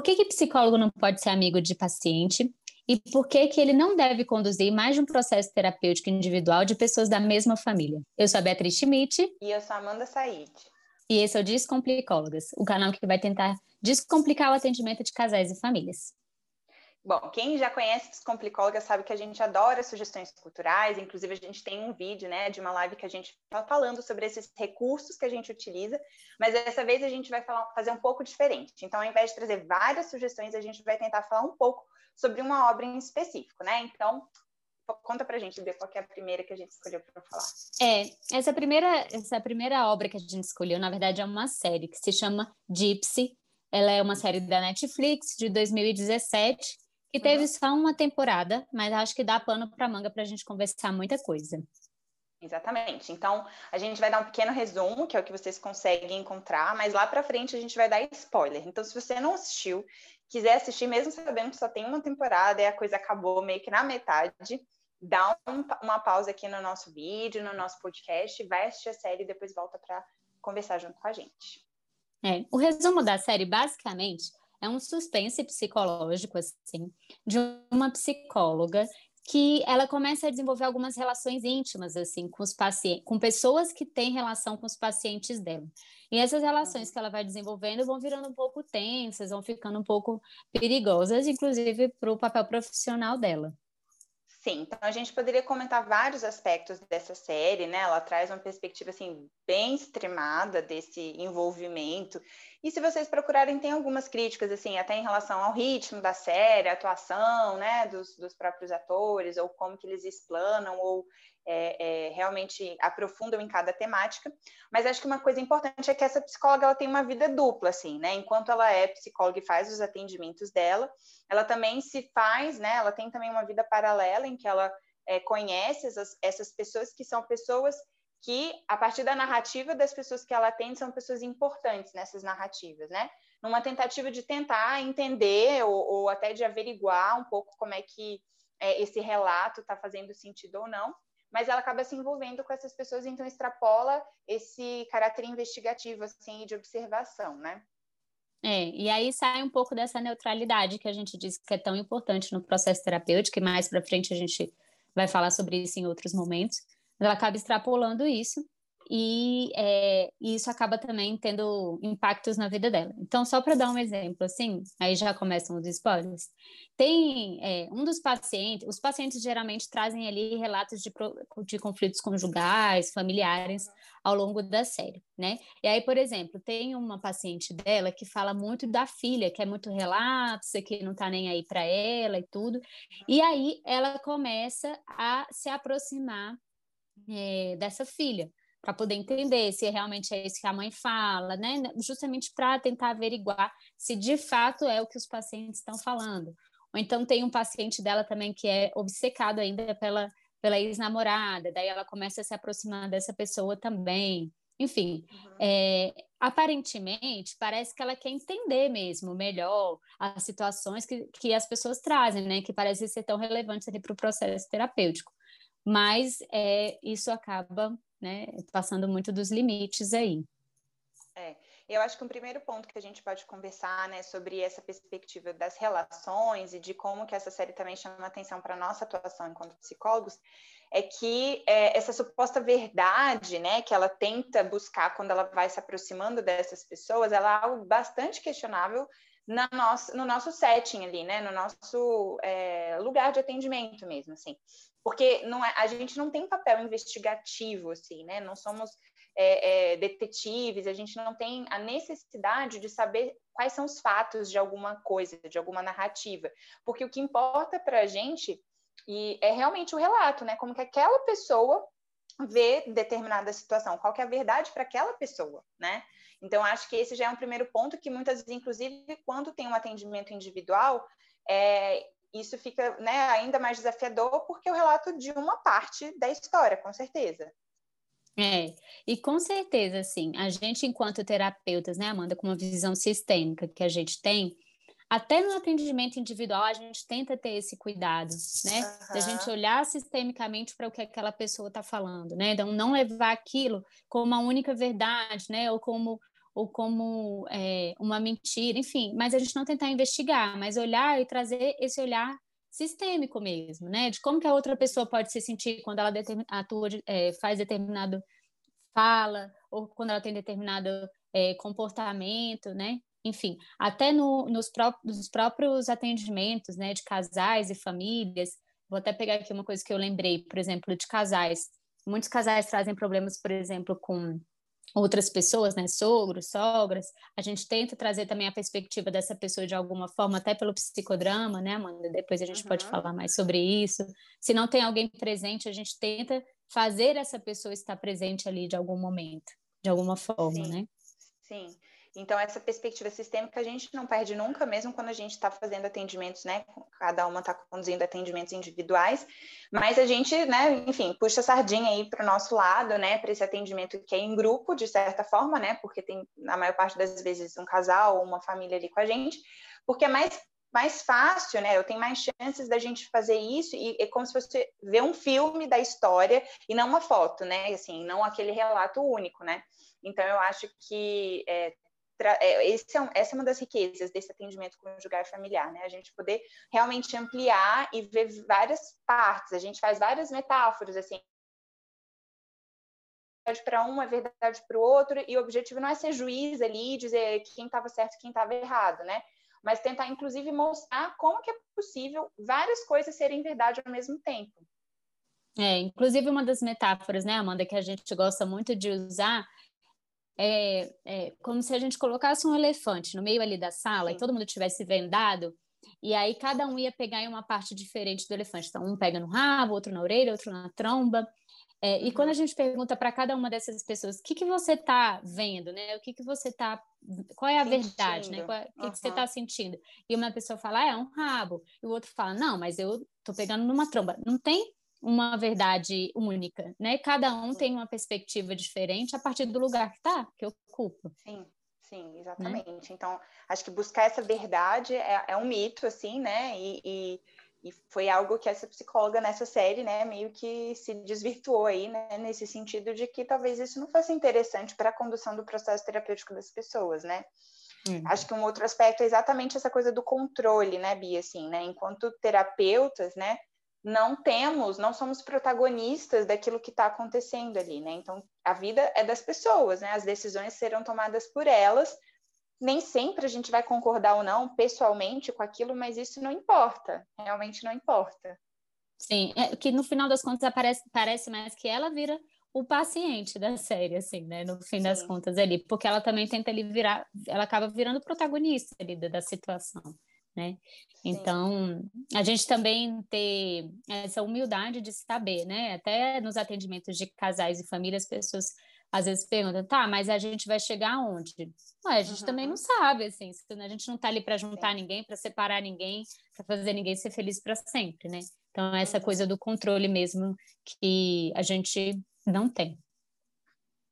Por que, que psicólogo não pode ser amigo de paciente? E por que, que ele não deve conduzir mais de um processo terapêutico individual de pessoas da mesma família? Eu sou a Beatriz Schmidt. E eu sou a Amanda Said. E esse é o Descomplicólogas, o canal que vai tentar descomplicar o atendimento de casais e famílias. Bom, quem já conhece Descomplicóloga sabe que a gente adora sugestões culturais, inclusive a gente tem um vídeo, né, de uma live que a gente está falando sobre esses recursos que a gente utiliza, mas dessa vez a gente vai falar, fazer um pouco diferente. Então, ao invés de trazer várias sugestões, a gente vai tentar falar um pouco sobre uma obra em específico, né? Então, conta pra gente, Bia, qual é a primeira que a gente escolheu para falar. É, essa primeira, essa primeira obra que a gente escolheu, na verdade, é uma série que se chama Gypsy. Ela é uma série da Netflix de 2017 que teve só uma temporada, mas acho que dá pano para manga para a gente conversar muita coisa. Exatamente. Então, a gente vai dar um pequeno resumo, que é o que vocês conseguem encontrar, mas lá para frente a gente vai dar spoiler. Então, se você não assistiu, quiser assistir, mesmo sabendo que só tem uma temporada e a coisa acabou meio que na metade, dá um, uma pausa aqui no nosso vídeo, no nosso podcast, vai assistir a série e depois volta para conversar junto com a gente. É, o resumo da série, basicamente, é um suspense psicológico, assim, de uma psicóloga que ela começa a desenvolver algumas relações íntimas, assim, com os pacientes, com pessoas que têm relação com os pacientes dela. E essas relações que ela vai desenvolvendo vão virando um pouco tensas, vão ficando um pouco perigosas, inclusive para o papel profissional dela. Sim, então a gente poderia comentar vários aspectos dessa série, né? Ela traz uma perspectiva assim bem extremada desse envolvimento. E se vocês procurarem, tem algumas críticas assim, até em relação ao ritmo da série, a atuação, né, dos, dos próprios atores, ou como que eles explanam ou é, é, realmente aprofundam em cada temática. Mas acho que uma coisa importante é que essa psicóloga ela tem uma vida dupla, assim, né? Enquanto ela é psicóloga e faz os atendimentos dela, ela também se faz, né? Ela tem também uma vida paralela em que ela é, conhece essas, essas pessoas que são pessoas que, a partir da narrativa das pessoas que ela atende, são pessoas importantes nessas narrativas, né? Numa tentativa de tentar entender ou, ou até de averiguar um pouco como é que é, esse relato está fazendo sentido ou não mas ela acaba se envolvendo com essas pessoas, então extrapola esse caráter investigativo, assim, de observação, né? É, e aí sai um pouco dessa neutralidade que a gente disse que é tão importante no processo terapêutico, e mais para frente a gente vai falar sobre isso em outros momentos, ela acaba extrapolando isso e, é, isso acaba também tendo impactos na vida dela. Então, só para dar um exemplo, assim, aí já começam os spoilers. Tem é, um dos pacientes, os pacientes geralmente trazem ali relatos de, de conflitos conjugais, familiares ao longo da série, né? E aí, por exemplo, tem uma paciente dela que fala muito da filha, que é muito relapsa, que não tá nem aí para ela e tudo. E aí ela começa a se aproximar é, dessa filha para poder entender se realmente é isso que a mãe fala, né? Justamente para tentar averiguar se de fato é o que os pacientes estão falando. Ou então tem um paciente dela também que é obcecado ainda pela, pela ex-namorada, daí ela começa a se aproximar dessa pessoa também. Enfim, uhum. é, aparentemente parece que ela quer entender mesmo melhor as situações que, que as pessoas trazem, né? Que parecem ser tão relevantes ali para o processo terapêutico. Mas é, isso acaba né, passando muito dos limites aí. É, eu acho que um primeiro ponto que a gente pode conversar, né, sobre essa perspectiva das relações e de como que essa série também chama atenção para nossa atuação enquanto psicólogos, é que é, essa suposta verdade, né, que ela tenta buscar quando ela vai se aproximando dessas pessoas, ela é algo bastante questionável na nossa, no nosso setting ali, né, no nosso é, lugar de atendimento mesmo, assim porque não é, a gente não tem papel investigativo, assim, né? Não somos é, é, detetives, a gente não tem a necessidade de saber quais são os fatos de alguma coisa, de alguma narrativa, porque o que importa para a gente e é realmente o relato, né? Como que aquela pessoa vê determinada situação, qual que é a verdade para aquela pessoa, né? Então, acho que esse já é um primeiro ponto que muitas vezes, inclusive, quando tem um atendimento individual, é, isso fica né, ainda mais desafiador porque é o relato de uma parte da história, com certeza. É, e com certeza, assim, a gente, enquanto terapeutas, né, Amanda, com uma visão sistêmica que a gente tem, até no atendimento individual a gente tenta ter esse cuidado, né? Uhum. Da gente olhar sistemicamente para o que aquela pessoa está falando, né? Então, não levar aquilo como uma única verdade, né? Ou como ou como é, uma mentira, enfim, mas a gente não tentar investigar, mas olhar e trazer esse olhar sistêmico mesmo, né? De como que a outra pessoa pode se sentir quando ela atua, é, faz determinado fala ou quando ela tem determinado é, comportamento, né? Enfim, até no, nos, pró nos próprios atendimentos, né, de casais e famílias. Vou até pegar aqui uma coisa que eu lembrei, por exemplo, de casais. Muitos casais trazem problemas, por exemplo, com outras pessoas, né, sogros, sogras, a gente tenta trazer também a perspectiva dessa pessoa de alguma forma, até pelo psicodrama, né, Amanda? Depois a gente uhum. pode falar mais sobre isso. Se não tem alguém presente, a gente tenta fazer essa pessoa estar presente ali de algum momento, de alguma forma, Sim. né? Sim. Então, essa perspectiva sistêmica a gente não perde nunca, mesmo quando a gente está fazendo atendimentos, né? Cada uma está conduzindo atendimentos individuais, mas a gente, né, enfim, puxa a sardinha aí para o nosso lado, né? Para esse atendimento que é em grupo, de certa forma, né? Porque tem, na maior parte das vezes, um casal ou uma família ali com a gente, porque é mais mais fácil, né? Eu tenho mais chances da gente fazer isso e é como se fosse ver um filme da história e não uma foto, né? Assim, não aquele relato único, né? Então eu acho que é, é, é essa é uma das riquezas desse atendimento conjugal familiar, né? A gente poder realmente ampliar e ver várias partes. A gente faz várias metáforas, assim. Para um é verdade para o outro, e o objetivo não é ser juiz ali, dizer quem estava certo quem estava errado, né? Mas tentar, inclusive, mostrar como que é possível várias coisas serem verdade ao mesmo tempo. É, inclusive uma das metáforas, né, Amanda, que a gente gosta muito de usar é, é, como se a gente colocasse um elefante no meio ali da sala Sim. e todo mundo tivesse vendado, e aí cada um ia pegar em uma parte diferente do elefante. Então, um pega no rabo, outro na orelha, outro na tromba. É, uhum. E quando a gente pergunta para cada uma dessas pessoas o que, que você está vendo, né? O que, que você está. Qual é a sentindo. verdade, né? É, o que, uhum. que você está sentindo? E uma pessoa fala, ah, é um rabo. E o outro fala, não, mas eu estou pegando numa tromba. Não tem uma verdade única, né? Cada um tem uma perspectiva diferente a partir do lugar que está, que ocupa. Sim, sim, exatamente. Né? Então, acho que buscar essa verdade é, é um mito, assim, né? E, e, e, foi algo que essa psicóloga nessa série, né, meio que se desvirtuou aí, né? Nesse sentido de que talvez isso não fosse interessante para a condução do processo terapêutico das pessoas, né? Hum. Acho que um outro aspecto é exatamente essa coisa do controle, né, Bia, assim, né? Enquanto terapeutas, né? Não temos, não somos protagonistas daquilo que está acontecendo ali, né? Então, a vida é das pessoas, né? As decisões serão tomadas por elas. Nem sempre a gente vai concordar ou não pessoalmente com aquilo, mas isso não importa, realmente não importa. Sim, é que no final das contas aparece, parece mais que ela vira o paciente da série, assim, né? No fim Sim. das contas ali, porque ela também tenta ali virar, ela acaba virando protagonista ali da, da situação né? Então, a gente também ter essa humildade de saber, né? Até nos atendimentos de casais e famílias, as pessoas às vezes perguntam, tá, mas a gente vai chegar aonde? Ué, a gente uhum. também não sabe, assim, a gente não tá ali para juntar Sim. ninguém, para separar ninguém, para fazer ninguém ser feliz para sempre, né? Então, essa uhum. coisa do controle mesmo que a gente não tem.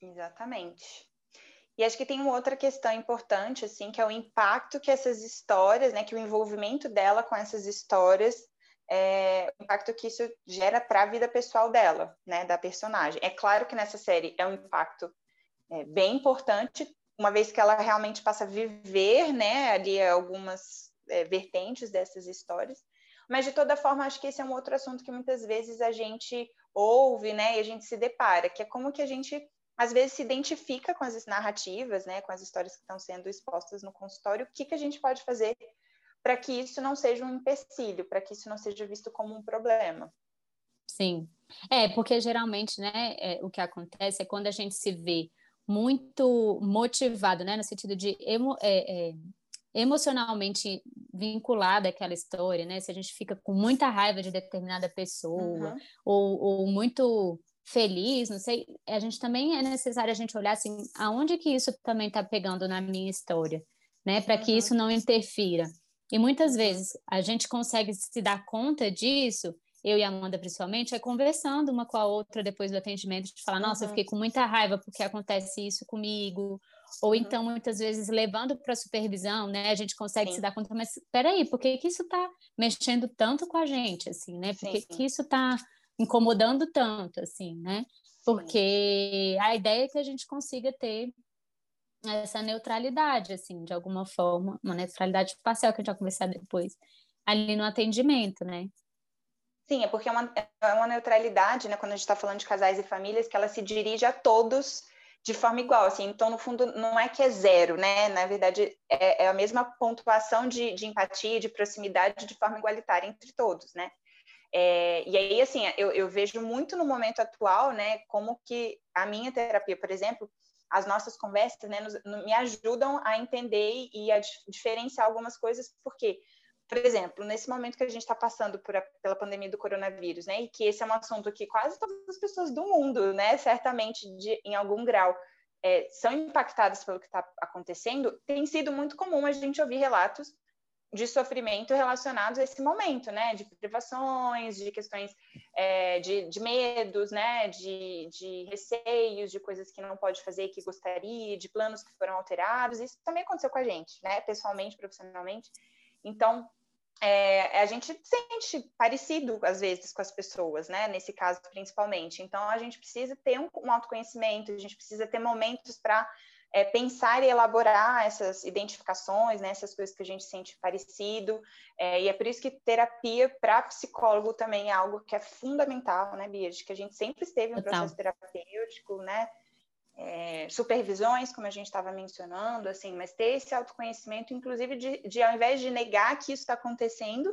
Exatamente. E acho que tem uma outra questão importante, assim, que é o impacto que essas histórias, né, que o envolvimento dela com essas histórias, é, o impacto que isso gera para a vida pessoal dela, né, da personagem. É claro que nessa série é um impacto é, bem importante, uma vez que ela realmente passa a viver, né, ali algumas é, vertentes dessas histórias. Mas de toda forma, acho que esse é um outro assunto que muitas vezes a gente ouve, né, e a gente se depara, que é como que a gente às vezes se identifica com as narrativas, né, com as histórias que estão sendo expostas no consultório, o que, que a gente pode fazer para que isso não seja um empecilho, para que isso não seja visto como um problema. Sim, é, porque geralmente, né, é, o que acontece é quando a gente se vê muito motivado, né, no sentido de emo, é, é, emocionalmente vinculada àquela história, né, se a gente fica com muita raiva de determinada pessoa, uhum. ou, ou muito feliz, não sei, a gente também é necessário a gente olhar assim, aonde que isso também está pegando na minha história, né, para que isso não interfira. E muitas vezes a gente consegue se dar conta disso, eu e a Amanda principalmente, é conversando uma com a outra depois do atendimento, de falar, nossa, uhum. eu fiquei com muita raiva porque acontece isso comigo, ou uhum. então muitas vezes levando para supervisão, né, a gente consegue sim. se dar conta, mas espera aí, por que, que isso está mexendo tanto com a gente, assim, né, por que, que isso está incomodando tanto, assim, né? Porque a ideia é que a gente consiga ter essa neutralidade, assim, de alguma forma, uma neutralidade parcial que a gente vai conversar depois, ali no atendimento, né? Sim, é porque é uma, é uma neutralidade, né, quando a gente está falando de casais e famílias, que ela se dirige a todos de forma igual, assim, então, no fundo, não é que é zero, né, na verdade, é, é a mesma pontuação de, de empatia, de proximidade de forma igualitária entre todos, né, é, e aí, assim, eu, eu, vejo muito no momento atual, né, como que a minha terapia, por exemplo, as nossas conversas, né, nos, me ajudam a entender e a diferenciar algumas coisas, porque, por exemplo, nesse momento que a gente está passando por a, pela pandemia do coronavírus, né, e que esse é um assunto que quase todas as pessoas do mundo, né, certamente de, em algum grau, é, são impactadas pelo que está acontecendo, tem sido muito comum a gente ouvir relatos de sofrimento relacionados a esse momento, né? De privações, de questões é, de, de, medos, né? De, de, receios, de coisas que não pode fazer que gostaria, de planos que foram alterados. Isso também aconteceu com a gente, né? Pessoalmente, profissionalmente. Então, é, a gente sente parecido às vezes com as pessoas, né? Nesse caso, principalmente. Então, a gente precisa ter um, um autoconhecimento, a gente precisa ter momentos para é, pensar e elaborar essas identificações, né, essas coisas que a gente sente parecido, é, e é por isso que terapia para psicólogo também é algo que é fundamental, né, Bia, de que a gente sempre esteve em processo terapêutico, né, é, supervisões, como a gente estava mencionando, assim, mas ter esse autoconhecimento, inclusive de, de ao invés de negar que isso está acontecendo,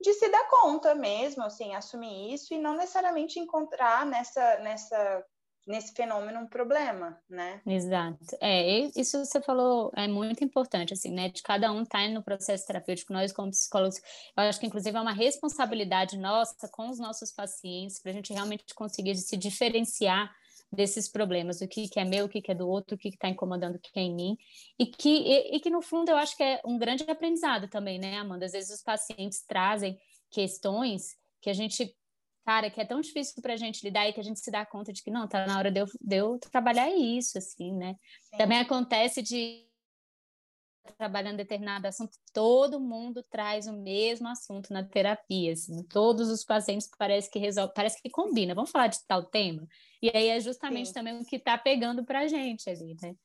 de se dar conta mesmo, assim, assumir isso e não necessariamente encontrar nessa, nessa nesse fenômeno um problema, né? Exato. É, isso você falou é muito importante, assim, né? De cada um estar tá no processo terapêutico, nós como psicólogos, eu acho que inclusive é uma responsabilidade nossa com os nossos pacientes para a gente realmente conseguir se diferenciar desses problemas, o que, que é meu, o que, que é do outro, o que está incomodando quem é em mim, e que, e, e que no fundo eu acho que é um grande aprendizado também, né, Amanda? Às vezes os pacientes trazem questões que a gente cara, que é tão difícil para a gente lidar e que a gente se dá conta de que não, tá na hora de eu, de eu trabalhar isso, assim, né? Sim. Também acontece de trabalhando determinado assunto, todo mundo traz o mesmo assunto na terapia, assim, todos os pacientes parece que resolve, parece que combina, vamos falar de tal tema, e aí é justamente Sim. também o que está pegando para a gente ali, né?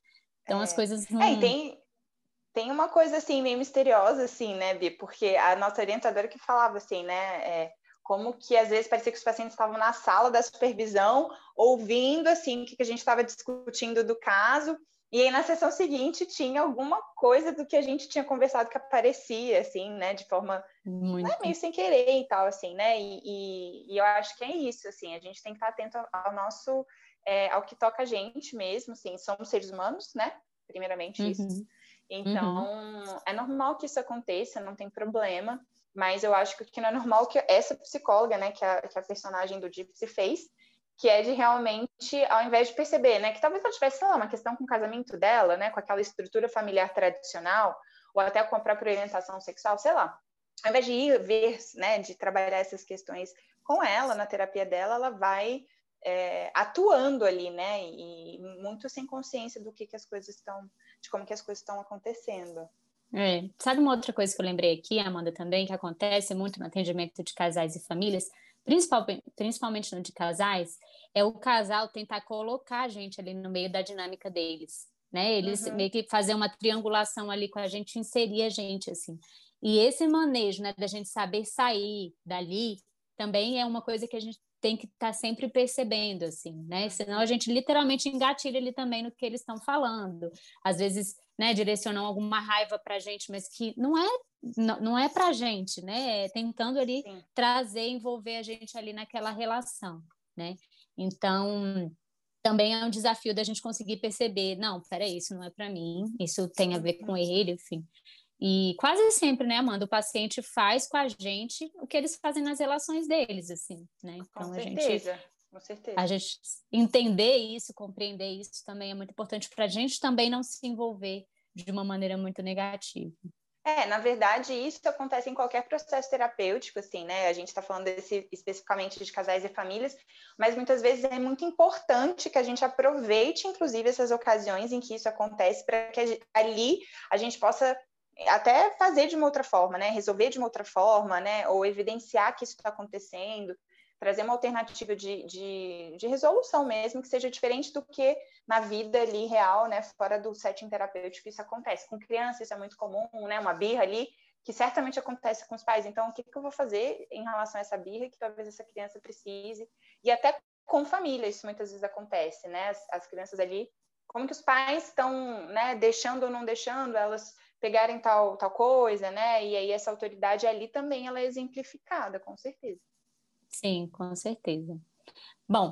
Então é. as coisas não... É, tem, tem uma coisa assim meio misteriosa assim, né, Bi? Porque a nossa orientadora que falava assim, né, é, como que às vezes parecia que os pacientes estavam na sala da supervisão, ouvindo assim o que a gente estava discutindo do caso, e aí na sessão seguinte tinha alguma coisa do que a gente tinha conversado que aparecia, assim, né, de forma né, meio sem querer e tal, assim, né, e, e, e, eu acho que é isso, assim, a gente tem que estar atento ao nosso, é, ao que toca a gente mesmo, assim, somos seres humanos, né, primeiramente isso. Uhum. Então, uhum. é normal que isso aconteça, não tem problema. Mas eu acho que o que não é normal que essa psicóloga, né, que a, que a personagem do Gypsy fez, que é de realmente, ao invés de perceber, né, que talvez ela tivesse, lá, uma questão com o casamento dela, né, com aquela estrutura familiar tradicional, ou até com a própria orientação sexual, sei lá. Ao invés de ir ver, né, de trabalhar essas questões com ela, na terapia dela, ela vai é, atuando ali, né, e muito sem consciência do que, que as coisas estão, de como que as coisas estão acontecendo. É. Sabe uma outra coisa que eu lembrei aqui, Amanda, também, que acontece muito no atendimento de casais e famílias, principalmente, principalmente no de casais, é o casal tentar colocar a gente ali no meio da dinâmica deles, né? Eles uhum. meio que fazer uma triangulação ali com a gente, inserir a gente, assim. E esse manejo, né, da gente saber sair dali, também é uma coisa que a gente tem que estar tá sempre percebendo, assim, né? Senão a gente literalmente engatilha ali também no que eles estão falando. Às vezes, né, direcionam alguma raiva para a gente, mas que não é não, não é para a gente, né? É tentando ali Sim. trazer, envolver a gente ali naquela relação, né? Então, também é um desafio da gente conseguir perceber, não, peraí, isso não é para mim, isso tem a ver com ele, enfim. E quase sempre, né, Amanda, o paciente faz com a gente o que eles fazem nas relações deles, assim, né? Então, com certeza, a gente, com certeza. A gente entender isso, compreender isso também é muito importante para a gente também não se envolver de uma maneira muito negativa. É, na verdade, isso acontece em qualquer processo terapêutico, assim, né? A gente está falando desse, especificamente de casais e famílias, mas muitas vezes é muito importante que a gente aproveite, inclusive, essas ocasiões em que isso acontece, para que ali a gente possa até fazer de uma outra forma, né? Resolver de uma outra forma, né? Ou evidenciar que isso está acontecendo, trazer uma alternativa de, de, de, resolução mesmo, que seja diferente do que na vida ali real, né, fora do setting terapêutico isso acontece. Com criança isso é muito comum, né, uma birra ali, que certamente acontece com os pais. Então, o que, que eu vou fazer em relação a essa birra que talvez essa criança precise? E até com família isso muitas vezes acontece, né, as, as crianças ali, como que os pais estão, né, deixando ou não deixando elas pegarem tal, tal coisa, né, e aí essa autoridade ali também ela é exemplificada, com certeza. Sim, com certeza. Bom,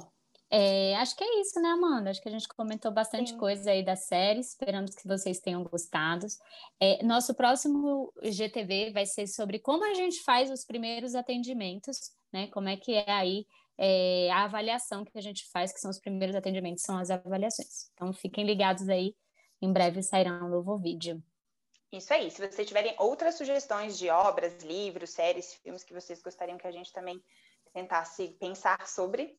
é, acho que é isso, né, Amanda? Acho que a gente comentou bastante Sim. coisa aí da série. Esperamos que vocês tenham gostado. É, nosso próximo GTV vai ser sobre como a gente faz os primeiros atendimentos, né? Como é que é aí é, a avaliação que a gente faz, que são os primeiros atendimentos, são as avaliações. Então, fiquem ligados aí. Em breve sairá um novo vídeo. Isso aí. Se vocês tiverem outras sugestões de obras, livros, séries, filmes que vocês gostariam que a gente também tentasse pensar sobre,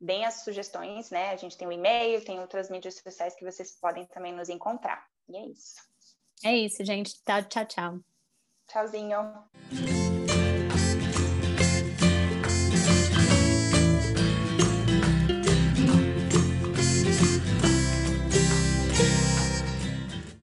deem as sugestões, né? A gente tem o e-mail, tem outras mídias sociais que vocês podem também nos encontrar. E é isso. É isso, gente. Tchau, tchau, tchau. Tchauzinho.